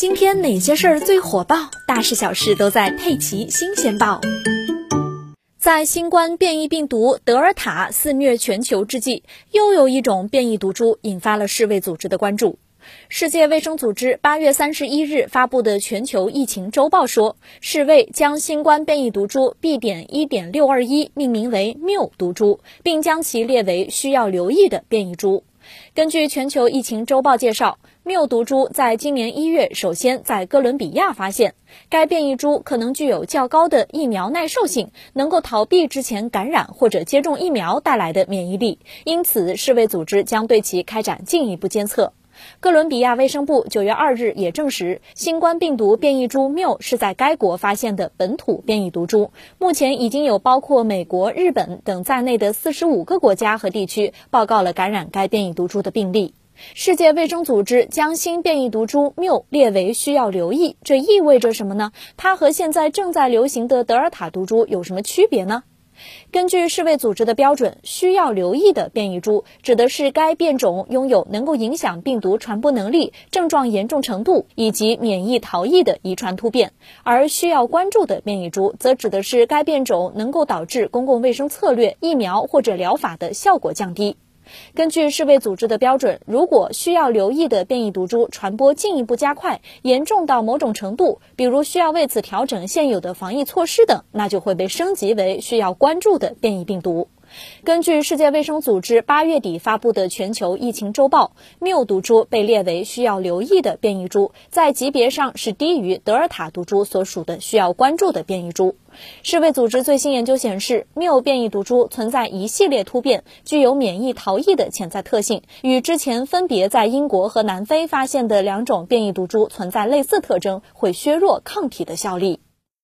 今天哪些事儿最火爆？大事小事都在《佩奇新鲜报》。在新冠变异病毒德尔塔肆虐全球之际，又有一种变异毒株引发了世卫组织的关注。世界卫生组织八月三十一日发布的全球疫情周报说，世卫将新冠变异毒株 B. 点一点六二一命名为缪毒株，并将其列为需要留意的变异株。根据全球疫情周报介绍，缪毒株在今年一月首先在哥伦比亚发现。该变异株可能具有较高的疫苗耐受性，能够逃避之前感染或者接种疫苗带来的免疫力，因此世卫组织将对其开展进一步监测。哥伦比亚卫生部九月二日也证实，新冠病毒变异株缪是在该国发现的本土变异毒株。目前已经有包括美国、日本等在内的四十五个国家和地区报告了感染该变异毒株的病例。世界卫生组织将新变异毒株缪列为需要留意，这意味着什么呢？它和现在正在流行的德尔塔毒株有什么区别呢？根据世卫组织的标准，需要留意的变异株指的是该变种拥有能够影响病毒传播能力、症状严重程度以及免疫逃逸的遗传突变；而需要关注的变异株则指的是该变种能够导致公共卫生策略、疫苗或者疗法的效果降低。根据世卫组织的标准，如果需要留意的变异毒株传播进一步加快，严重到某种程度，比如需要为此调整现有的防疫措施等，那就会被升级为需要关注的变异病毒。根据世界卫生组织八月底发布的全球疫情周报，缪毒株被列为需要留意的变异株，在级别上是低于德尔塔毒株所属的需要关注的变异株。世卫组织最新研究显示，缪变异毒株存在一系列突变，具有免疫逃逸的潜在特性，与之前分别在英国和南非发现的两种变异毒株存在类似特征，会削弱抗体的效力。